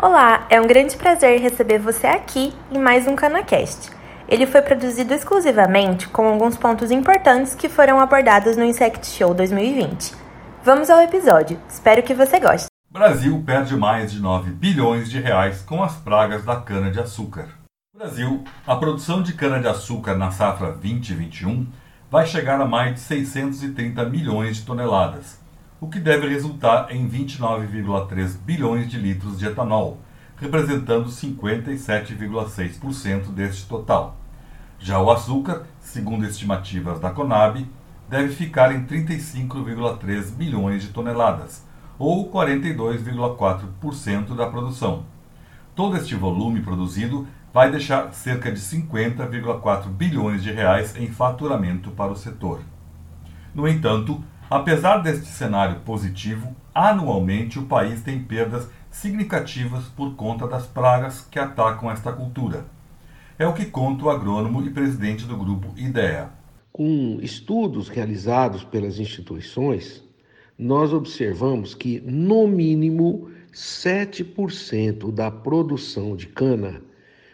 Olá, é um grande prazer receber você aqui em mais um CanaCast. Ele foi produzido exclusivamente com alguns pontos importantes que foram abordados no Insect Show 2020. Vamos ao episódio, espero que você goste. Brasil perde mais de 9 bilhões de reais com as pragas da cana-de-açúcar. Brasil, a produção de cana-de-açúcar na safra 2021 vai chegar a mais de 630 milhões de toneladas, o que deve resultar em 29,3 bilhões de litros de etanol, representando 57,6% deste total. Já o açúcar, segundo estimativas da Conab, deve ficar em 35,3 bilhões de toneladas, ou 42,4% da produção. Todo este volume produzido vai deixar cerca de 50,4 bilhões de reais em faturamento para o setor. No entanto, Apesar deste cenário positivo, anualmente o país tem perdas significativas por conta das pragas que atacam esta cultura. É o que conta o agrônomo e presidente do grupo IDEA. Com estudos realizados pelas instituições, nós observamos que, no mínimo, 7% da produção de cana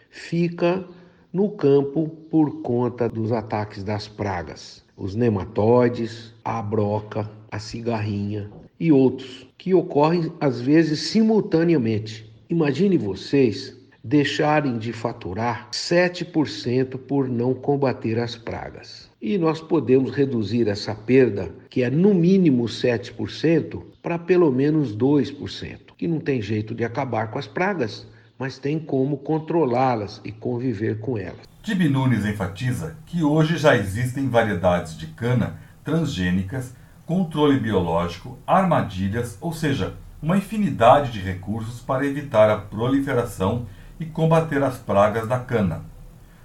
fica no campo por conta dos ataques das pragas os nematóides, a broca, a cigarrinha e outros, que ocorrem às vezes simultaneamente. Imagine vocês deixarem de faturar 7% por não combater as pragas. E nós podemos reduzir essa perda, que é no mínimo 7%, para pelo menos 2%, que não tem jeito de acabar com as pragas, mas tem como controlá-las e conviver com elas. Tibi Nunes enfatiza que hoje já existem variedades de cana transgênicas, controle biológico, armadilhas, ou seja, uma infinidade de recursos para evitar a proliferação e combater as pragas da cana.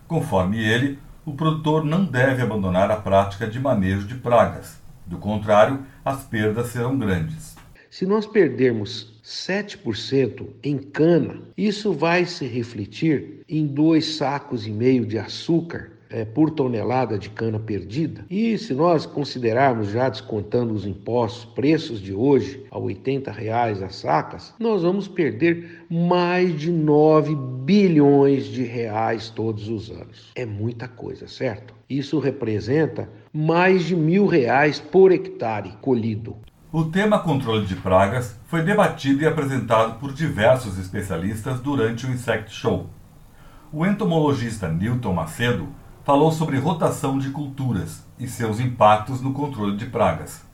Conforme ele, o produtor não deve abandonar a prática de manejo de pragas. Do contrário, as perdas serão grandes. Se nós perdermos 7% em cana, isso vai se refletir em dois sacos e meio de açúcar é, por tonelada de cana perdida. E se nós considerarmos, já descontando os impostos, preços de hoje a 80 reais as sacas, nós vamos perder mais de 9 bilhões de reais todos os anos. É muita coisa, certo? Isso representa mais de mil reais por hectare colhido. O tema controle de pragas foi debatido e apresentado por diversos especialistas durante o Insect Show. O entomologista Newton Macedo falou sobre rotação de culturas e seus impactos no controle de pragas.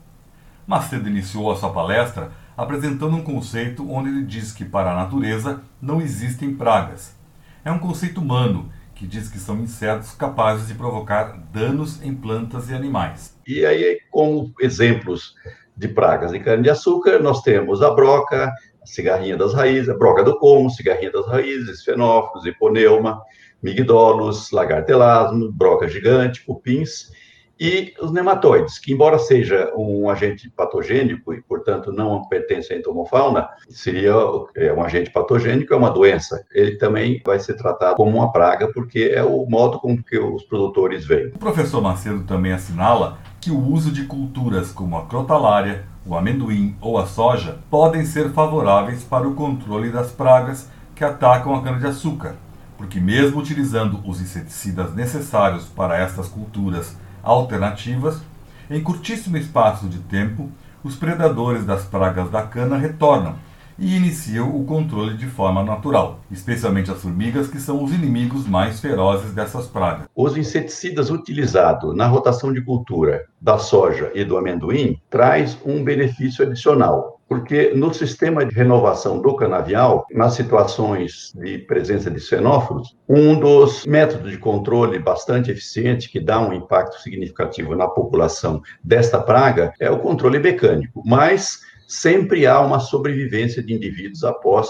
Macedo iniciou a sua palestra apresentando um conceito onde ele diz que para a natureza não existem pragas. É um conceito humano que diz que são insetos capazes de provocar danos em plantas e animais. E aí, como exemplos de pragas de cana-de-açúcar, nós temos a broca, a cigarrinha das raízes, a broca do como, cigarrinha das raízes, fenófilos, hiponeuma, migdolos, lagartelasmo, broca gigante, cupins e os nematóides, que embora seja um agente patogênico e, portanto, não pertence à entomofauna, seria é, um agente patogênico, é uma doença. Ele também vai ser tratado como uma praga, porque é o modo com que os produtores veem. O professor Macedo também assinala que o uso de culturas como a crotalária, o amendoim ou a soja podem ser favoráveis para o controle das pragas que atacam a cana-de-açúcar, porque mesmo utilizando os inseticidas necessários para estas culturas alternativas, em curtíssimo espaço de tempo, os predadores das pragas da cana retornam e iniciam o controle de forma natural, especialmente as formigas, que são os inimigos mais ferozes dessas pragas. Os inseticidas utilizados na rotação de cultura da soja e do amendoim traz um benefício adicional, porque no sistema de renovação do canavial, nas situações de presença de xenófilos, um dos métodos de controle bastante eficiente que dá um impacto significativo na população desta praga é o controle mecânico, mas sempre há uma sobrevivência de indivíduos após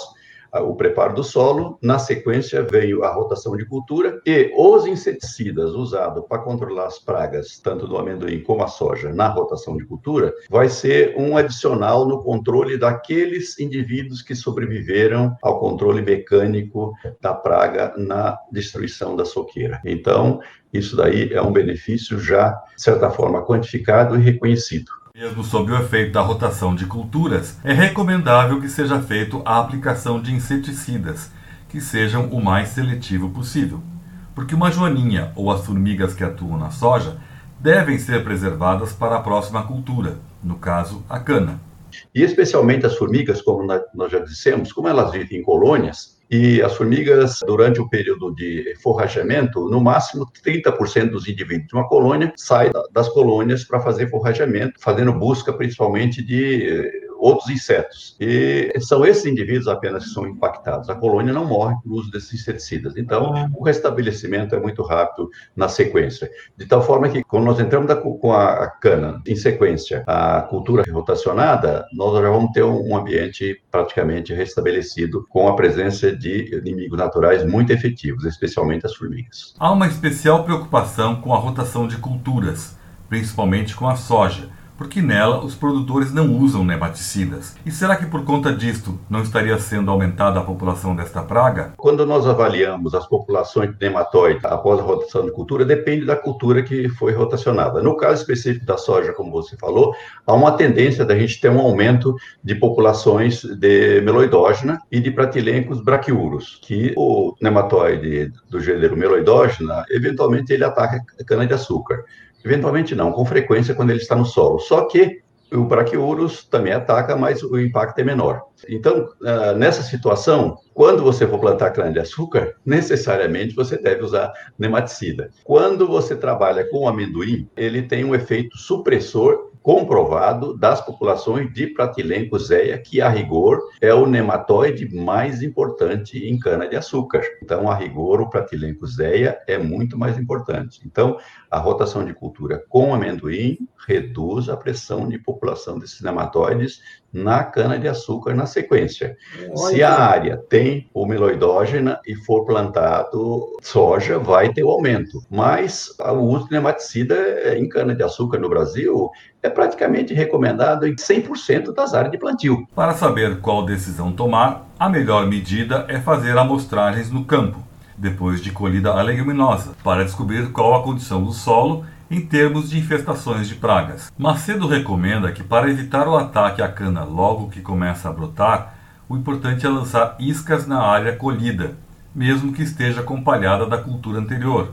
ah, o preparo do solo. Na sequência, veio a rotação de cultura e os inseticidas usados para controlar as pragas, tanto do amendoim como a soja, na rotação de cultura, vai ser um adicional no controle daqueles indivíduos que sobreviveram ao controle mecânico da praga na destruição da soqueira. Então, isso daí é um benefício já, de certa forma, quantificado e reconhecido. Mesmo sob o efeito da rotação de culturas, é recomendável que seja feito a aplicação de inseticidas, que sejam o mais seletivo possível. Porque uma joaninha ou as formigas que atuam na soja devem ser preservadas para a próxima cultura, no caso, a cana. E especialmente as formigas, como nós já dissemos, como elas vivem em colônias, e as formigas, durante o período de forrageamento, no máximo 30% dos indivíduos de uma colônia saem das colônias para fazer forrageamento, fazendo busca principalmente de outros insetos. E são esses indivíduos apenas que são impactados. A colônia não morre por uso desses inseticidas. Então, o restabelecimento é muito rápido na sequência. De tal forma que, quando nós entramos com a cana em sequência, a cultura rotacionada, nós já vamos ter um ambiente praticamente restabelecido com a presença de inimigos naturais muito efetivos, especialmente as formigas. Há uma especial preocupação com a rotação de culturas, principalmente com a soja porque nela os produtores não usam nematicidas. E será que por conta disto não estaria sendo aumentada a população desta praga? Quando nós avaliamos as populações de nematóide após a rotação de cultura, depende da cultura que foi rotacionada. No caso específico da soja, como você falou, há uma tendência da gente ter um aumento de populações de meloidógena e de pratilencos braquiuros, que o nematóide do gênero meloidógena, eventualmente ele ataca cana-de-açúcar. Eventualmente não, com frequência quando ele está no solo. Só que o Brachiurus também ataca, mas o impacto é menor. Então, ah, nessa situação, quando você for plantar cana-de-açúcar, necessariamente você deve usar nematicida. Quando você trabalha com amendoim, ele tem um efeito supressor comprovado das populações de Pratilenco zeia, que a rigor é o nematóide mais importante em cana-de-açúcar. Então, a rigor, o Pratilenco zeia é muito mais importante. Então, a rotação de cultura com amendoim reduz a pressão de população desses nematóides na cana-de-açúcar na sequência. Olha. Se a área tem o meloidógena e for plantado soja, vai ter o aumento. Mas o uso de nematicida em cana-de-açúcar no Brasil é praticamente recomendado em 100% das áreas de plantio. Para saber qual decisão tomar, a melhor medida é fazer amostragens no campo, depois de colhida a leguminosa, para descobrir qual a condição do solo em termos de infestações de pragas. Macedo recomenda que, para evitar o ataque à cana logo que começa a brotar, o importante é lançar iscas na área colhida, mesmo que esteja acompanhada da cultura anterior.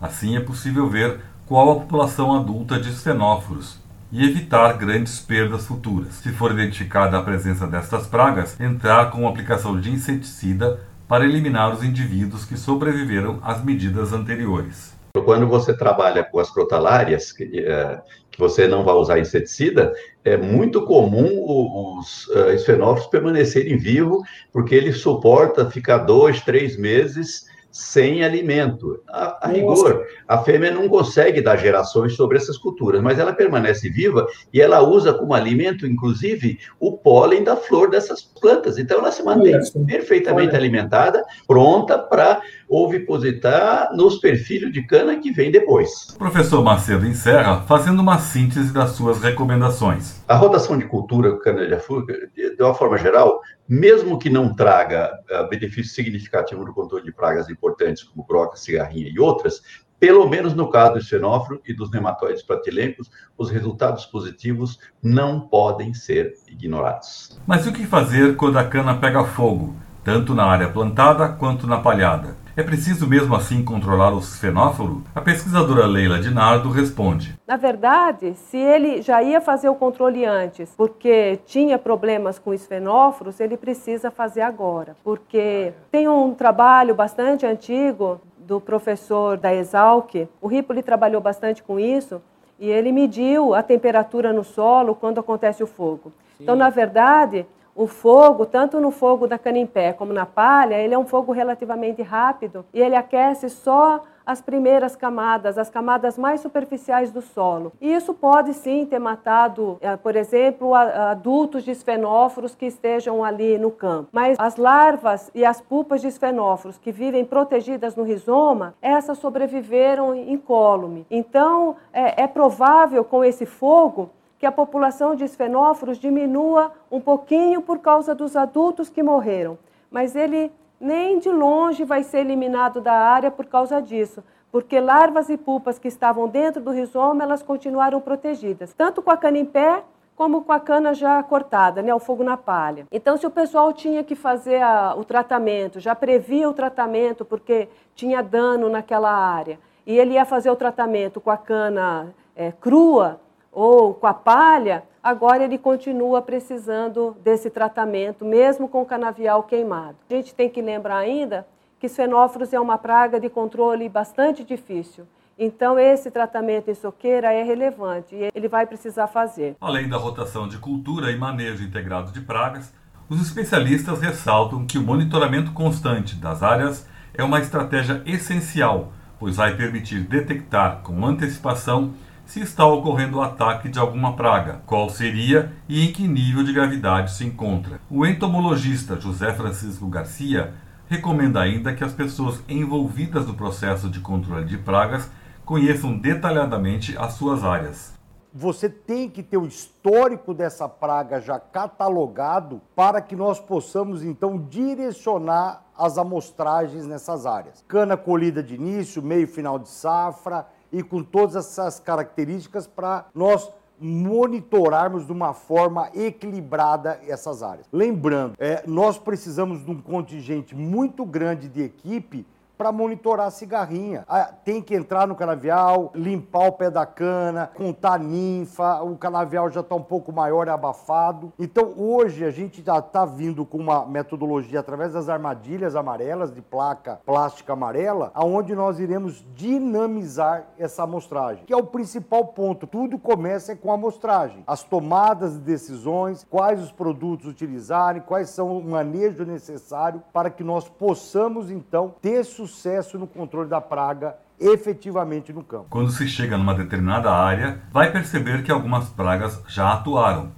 Assim é possível ver qual a população adulta de esfenóforos e evitar grandes perdas futuras. Se for identificada a presença destas pragas, entrar com aplicação de inseticida para eliminar os indivíduos que sobreviveram às medidas anteriores. Quando você trabalha com as crotalárias, que, é, que você não vai usar inseticida, é muito comum os uh, esfenófilos permanecerem vivos, porque ele suporta ficar dois, três meses sem alimento. A, a rigor, a fêmea não consegue dar gerações sobre essas culturas, mas ela permanece viva e ela usa como alimento, inclusive, o pólen da flor dessas plantas. Então, ela se mantém perfeitamente Olha. alimentada, pronta para ovipositar nos perfilhos de cana que vem depois. O professor Macedo encerra fazendo uma síntese das suas recomendações. A rotação de cultura cana-de-açúcar, de uma forma geral, mesmo que não traga uh, benefício significativo no controle de pragas importantes como broca, cigarrinha e outras, pelo menos no caso do xenófilo e dos nematóides pratilencos, os resultados positivos não podem ser ignorados. Mas o que fazer quando a cana pega fogo, tanto na área plantada quanto na palhada? É preciso mesmo assim controlar o fenóforo? A pesquisadora Leila Dinardo responde. Na verdade, se ele já ia fazer o controle antes, porque tinha problemas com os fenóforos, ele precisa fazer agora. Porque tem um trabalho bastante antigo do professor da Exalc, o Ripoli trabalhou bastante com isso, e ele mediu a temperatura no solo quando acontece o fogo. Sim. Então, na verdade, o fogo, tanto no fogo da cana em pé como na palha, ele é um fogo relativamente rápido e ele aquece só as primeiras camadas, as camadas mais superficiais do solo. E isso pode sim ter matado, eh, por exemplo, adultos de esfenóforos que estejam ali no campo. Mas as larvas e as pupas de esfenóforos que vivem protegidas no rizoma, essas sobreviveram incólume. Então, é, é provável com esse fogo que a população de esfenóforos diminua um pouquinho por causa dos adultos que morreram, mas ele nem de longe vai ser eliminado da área por causa disso, porque larvas e pupas que estavam dentro do rizoma, elas continuaram protegidas, tanto com a cana em pé como com a cana já cortada, né, o fogo na palha. Então, se o pessoal tinha que fazer a, o tratamento, já previa o tratamento porque tinha dano naquela área, e ele ia fazer o tratamento com a cana é, crua ou com a palha, agora ele continua precisando desse tratamento, mesmo com o canavial queimado. A gente tem que lembrar ainda que fenófilos é uma praga de controle bastante difícil. Então, esse tratamento em soqueira é relevante e ele vai precisar fazer. Além da rotação de cultura e manejo integrado de pragas, os especialistas ressaltam que o monitoramento constante das áreas é uma estratégia essencial, pois vai permitir detectar com antecipação se está ocorrendo o ataque de alguma praga, qual seria e em que nível de gravidade se encontra. O entomologista José Francisco Garcia recomenda ainda que as pessoas envolvidas no processo de controle de pragas conheçam detalhadamente as suas áreas. Você tem que ter o histórico dessa praga já catalogado para que nós possamos então direcionar as amostragens nessas áreas. Cana colhida de início, meio final de safra e com todas essas características para nós monitorarmos de uma forma equilibrada essas áreas. Lembrando, é, nós precisamos de um contingente muito grande de equipe para monitorar a cigarrinha. Ah, tem que entrar no canavial, limpar o pé da cana, contar ninfa, o canavial já está um pouco maior e abafado. Então hoje a gente já está vindo com uma metodologia através das armadilhas amarelas de placa plástica amarela, aonde nós iremos dinamizar essa amostragem, que é o principal ponto. Tudo começa com a amostragem, as tomadas de decisões, quais os produtos utilizarem, quais são o manejo necessário para que nós possamos então ter sucesso sucesso no controle da praga efetivamente no campo. Quando se chega numa determinada área, vai perceber que algumas pragas já atuaram.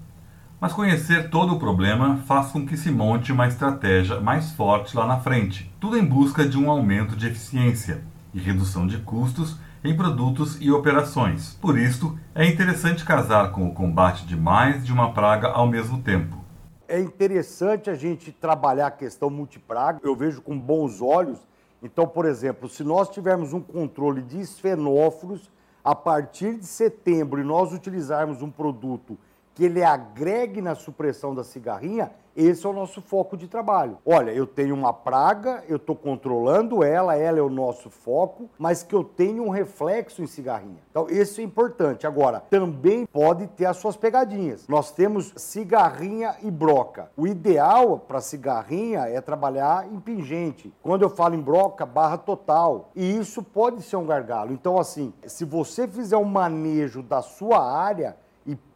Mas conhecer todo o problema faz com que se monte uma estratégia mais forte lá na frente, tudo em busca de um aumento de eficiência e redução de custos em produtos e operações. Por isso, é interessante casar com o combate de mais de uma praga ao mesmo tempo. É interessante a gente trabalhar a questão multipraga. Eu vejo com bons olhos então, por exemplo, se nós tivermos um controle de esfenófilos, a partir de setembro e nós utilizarmos um produto que ele agregue na supressão da cigarrinha, esse é o nosso foco de trabalho. Olha, eu tenho uma praga, eu estou controlando ela, ela é o nosso foco, mas que eu tenho um reflexo em cigarrinha. Então, isso é importante. Agora, também pode ter as suas pegadinhas. Nós temos cigarrinha e broca. O ideal para cigarrinha é trabalhar em pingente. Quando eu falo em broca, barra total. E isso pode ser um gargalo. Então, assim, se você fizer um manejo da sua área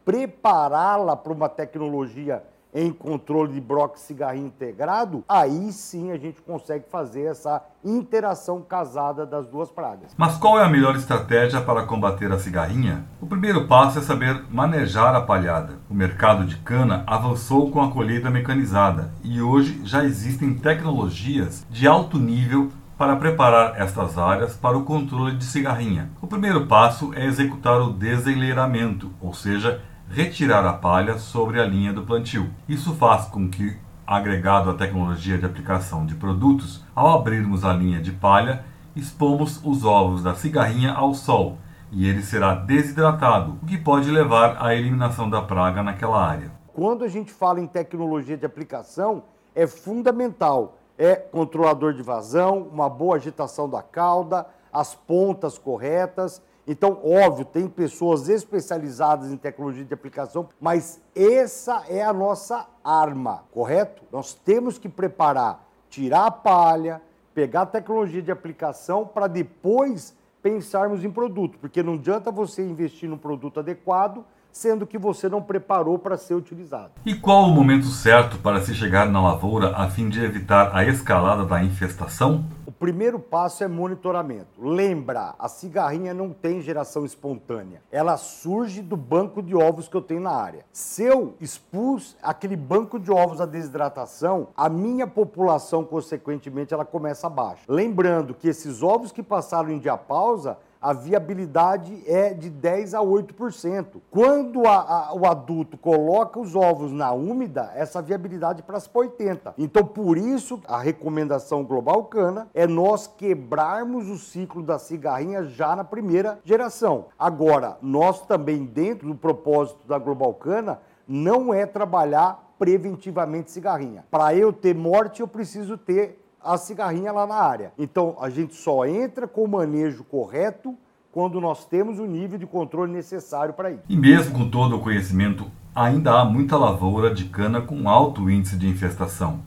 prepará-la para uma tecnologia em controle de broca cigarrinho integrado, aí sim a gente consegue fazer essa interação casada das duas pragas. Mas qual é a melhor estratégia para combater a cigarrinha? O primeiro passo é saber manejar a palhada. O mercado de cana avançou com a colheita mecanizada e hoje já existem tecnologias de alto nível para preparar estas áreas para o controle de cigarrinha. O primeiro passo é executar o desenleiramento, ou seja, retirar a palha sobre a linha do plantio. Isso faz com que, agregado à tecnologia de aplicação de produtos, ao abrirmos a linha de palha, expomos os ovos da cigarrinha ao sol e ele será desidratado, o que pode levar à eliminação da praga naquela área. Quando a gente fala em tecnologia de aplicação, é fundamental é controlador de vazão, uma boa agitação da cauda, as pontas corretas então, óbvio, tem pessoas especializadas em tecnologia de aplicação, mas essa é a nossa arma, correto? Nós temos que preparar, tirar a palha, pegar a tecnologia de aplicação para depois pensarmos em produto, porque não adianta você investir no produto adequado sendo que você não preparou para ser utilizado. E qual o momento certo para se chegar na lavoura a fim de evitar a escalada da infestação? Primeiro passo é monitoramento. Lembra, a cigarrinha não tem geração espontânea. Ela surge do banco de ovos que eu tenho na área. Se eu expus aquele banco de ovos à desidratação, a minha população, consequentemente, ela começa baixa. Lembrando que esses ovos que passaram em diapausa a viabilidade é de 10 a 8%. Quando a, a, o adulto coloca os ovos na úmida, essa viabilidade passa para 80%. Então, por isso, a recomendação Global Cana é nós quebrarmos o ciclo da cigarrinha já na primeira geração. Agora, nós também, dentro do propósito da Global Cana, não é trabalhar preventivamente cigarrinha. Para eu ter morte, eu preciso ter a cigarrinha lá na área. Então, a gente só entra com o manejo correto quando nós temos o nível de controle necessário para isso. E mesmo com todo o conhecimento, ainda há muita lavoura de cana com alto índice de infestação.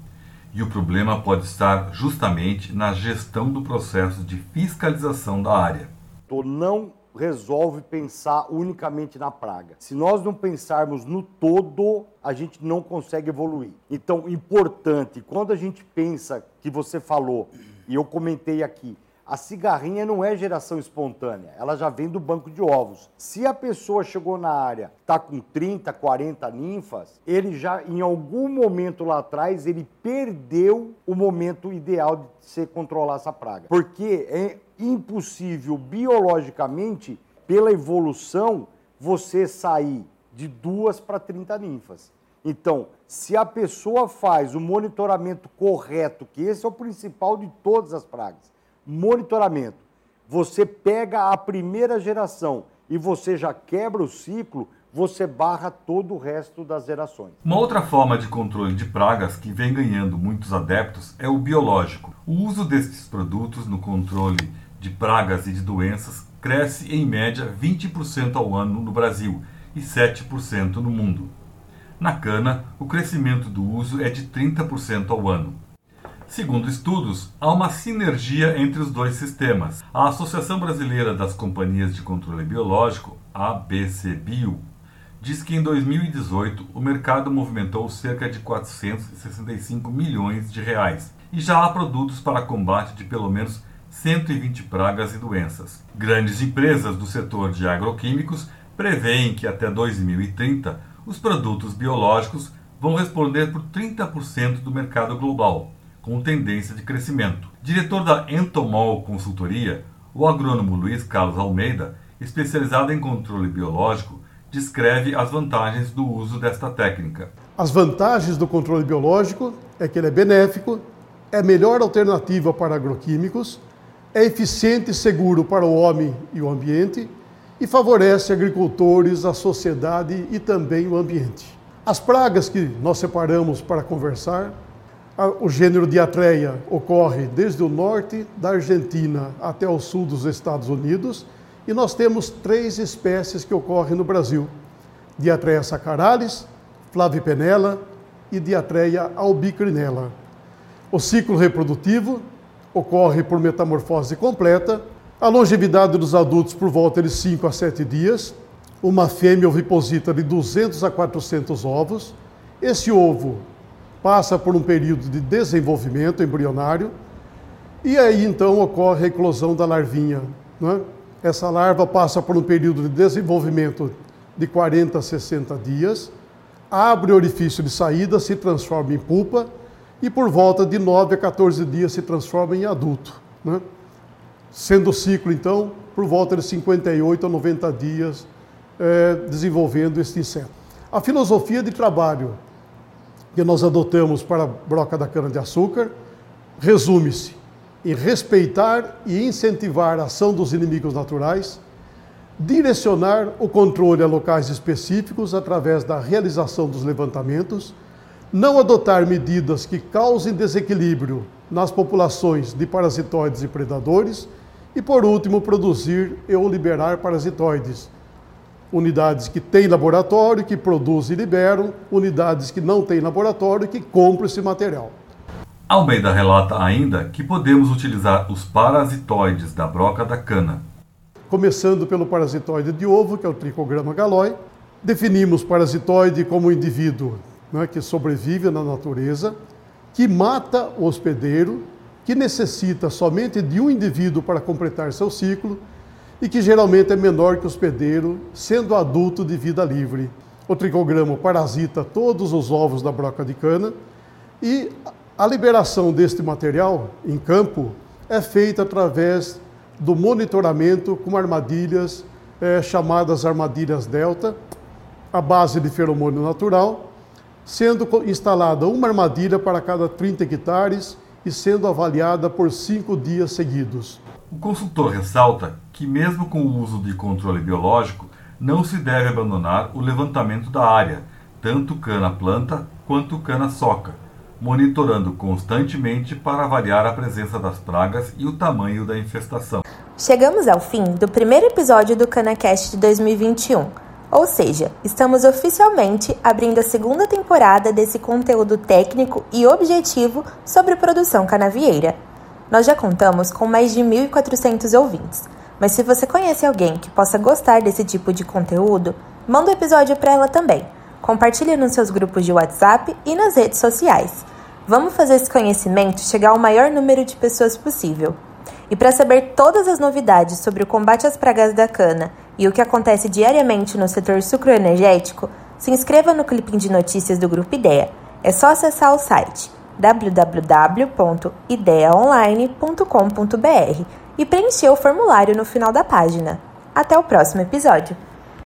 E o problema pode estar justamente na gestão do processo de fiscalização da área. Então, não resolve pensar unicamente na praga. Se nós não pensarmos no todo, a gente não consegue evoluir. Então, importante, quando a gente pensa que você falou, e eu comentei aqui, a cigarrinha não é geração espontânea, ela já vem do banco de ovos. Se a pessoa chegou na área, está com 30, 40 ninfas, ele já, em algum momento lá atrás, ele perdeu o momento ideal de se controlar essa praga. Porque é impossível biologicamente, pela evolução, você sair de duas para 30 ninfas. Então, se a pessoa faz o monitoramento correto, que esse é o principal de todas as pragas, monitoramento. Você pega a primeira geração e você já quebra o ciclo, você barra todo o resto das gerações. Uma outra forma de controle de pragas que vem ganhando muitos adeptos é o biológico. O uso destes produtos no controle de pragas e de doenças cresce em média 20% ao ano no Brasil e 7% no mundo. Na cana, o crescimento do uso é de 30% ao ano. Segundo estudos, há uma sinergia entre os dois sistemas. A Associação Brasileira das Companhias de Controle Biológico, ABCBio, diz que em 2018 o mercado movimentou cerca de 465 milhões de reais e já há produtos para combate de pelo menos 120 pragas e doenças. Grandes empresas do setor de agroquímicos preveem que até 2030 os produtos biológicos vão responder por 30% do mercado global com tendência de crescimento. Diretor da Entomol Consultoria, o agrônomo Luiz Carlos Almeida, especializado em controle biológico, descreve as vantagens do uso desta técnica. As vantagens do controle biológico é que ele é benéfico, é melhor alternativa para agroquímicos, é eficiente e seguro para o homem e o ambiente e favorece agricultores, a sociedade e também o ambiente. As pragas que nós separamos para conversar o gênero Diatreia ocorre desde o norte da Argentina até o sul dos Estados Unidos e nós temos três espécies que ocorrem no Brasil: Diatreia sacaralis, flavipenella e Diatreia albicrinella. O ciclo reprodutivo ocorre por metamorfose completa, a longevidade dos adultos por volta de 5 a 7 dias, uma fêmea oviposita de 200 a 400 ovos. Esse ovo passa por um período de desenvolvimento embrionário e aí então ocorre a eclosão da larvinha. Né? Essa larva passa por um período de desenvolvimento de 40 a 60 dias, abre o orifício de saída, se transforma em pupa e por volta de 9 a 14 dias se transforma em adulto. Né? Sendo o ciclo, então, por volta de 58 a 90 dias é, desenvolvendo este inseto. A filosofia de trabalho que nós adotamos para a broca da cana-de-açúcar resume-se em respeitar e incentivar a ação dos inimigos naturais, direcionar o controle a locais específicos através da realização dos levantamentos, não adotar medidas que causem desequilíbrio nas populações de parasitoides e predadores e, por último, produzir ou liberar parasitoides unidades que têm laboratório, que produzem e liberam, unidades que não têm laboratório, que compram esse material. Almeida relata ainda que podemos utilizar os parasitoides da broca da cana. Começando pelo parasitoide de ovo, que é o tricograma galói, definimos parasitoide como um indivíduo né, que sobrevive na natureza, que mata o hospedeiro, que necessita somente de um indivíduo para completar seu ciclo e que geralmente é menor que o hospedeiro, sendo adulto de vida livre. O tricograma parasita todos os ovos da broca de cana e a liberação deste material em campo é feita através do monitoramento com armadilhas é, chamadas armadilhas delta, à base de feromônio natural, sendo instalada uma armadilha para cada 30 hectares e sendo avaliada por cinco dias seguidos. O consultor ressalta que, mesmo com o uso de controle biológico, não se deve abandonar o levantamento da área, tanto cana-planta quanto cana-soca, monitorando constantemente para avaliar a presença das pragas e o tamanho da infestação. Chegamos ao fim do primeiro episódio do CanaCast de 2021. Ou seja, estamos oficialmente abrindo a segunda temporada desse conteúdo técnico e objetivo sobre produção canavieira. Nós já contamos com mais de 1.400 ouvintes, mas se você conhece alguém que possa gostar desse tipo de conteúdo, manda o um episódio para ela também. Compartilhe nos seus grupos de WhatsApp e nas redes sociais. Vamos fazer esse conhecimento chegar ao maior número de pessoas possível. E para saber todas as novidades sobre o combate às pragas da cana e o que acontece diariamente no setor sucroenergético, se inscreva no clipe de notícias do Grupo IDEA. É só acessar o site www.ideaonline.com.br e preencher o formulário no final da página. Até o próximo episódio!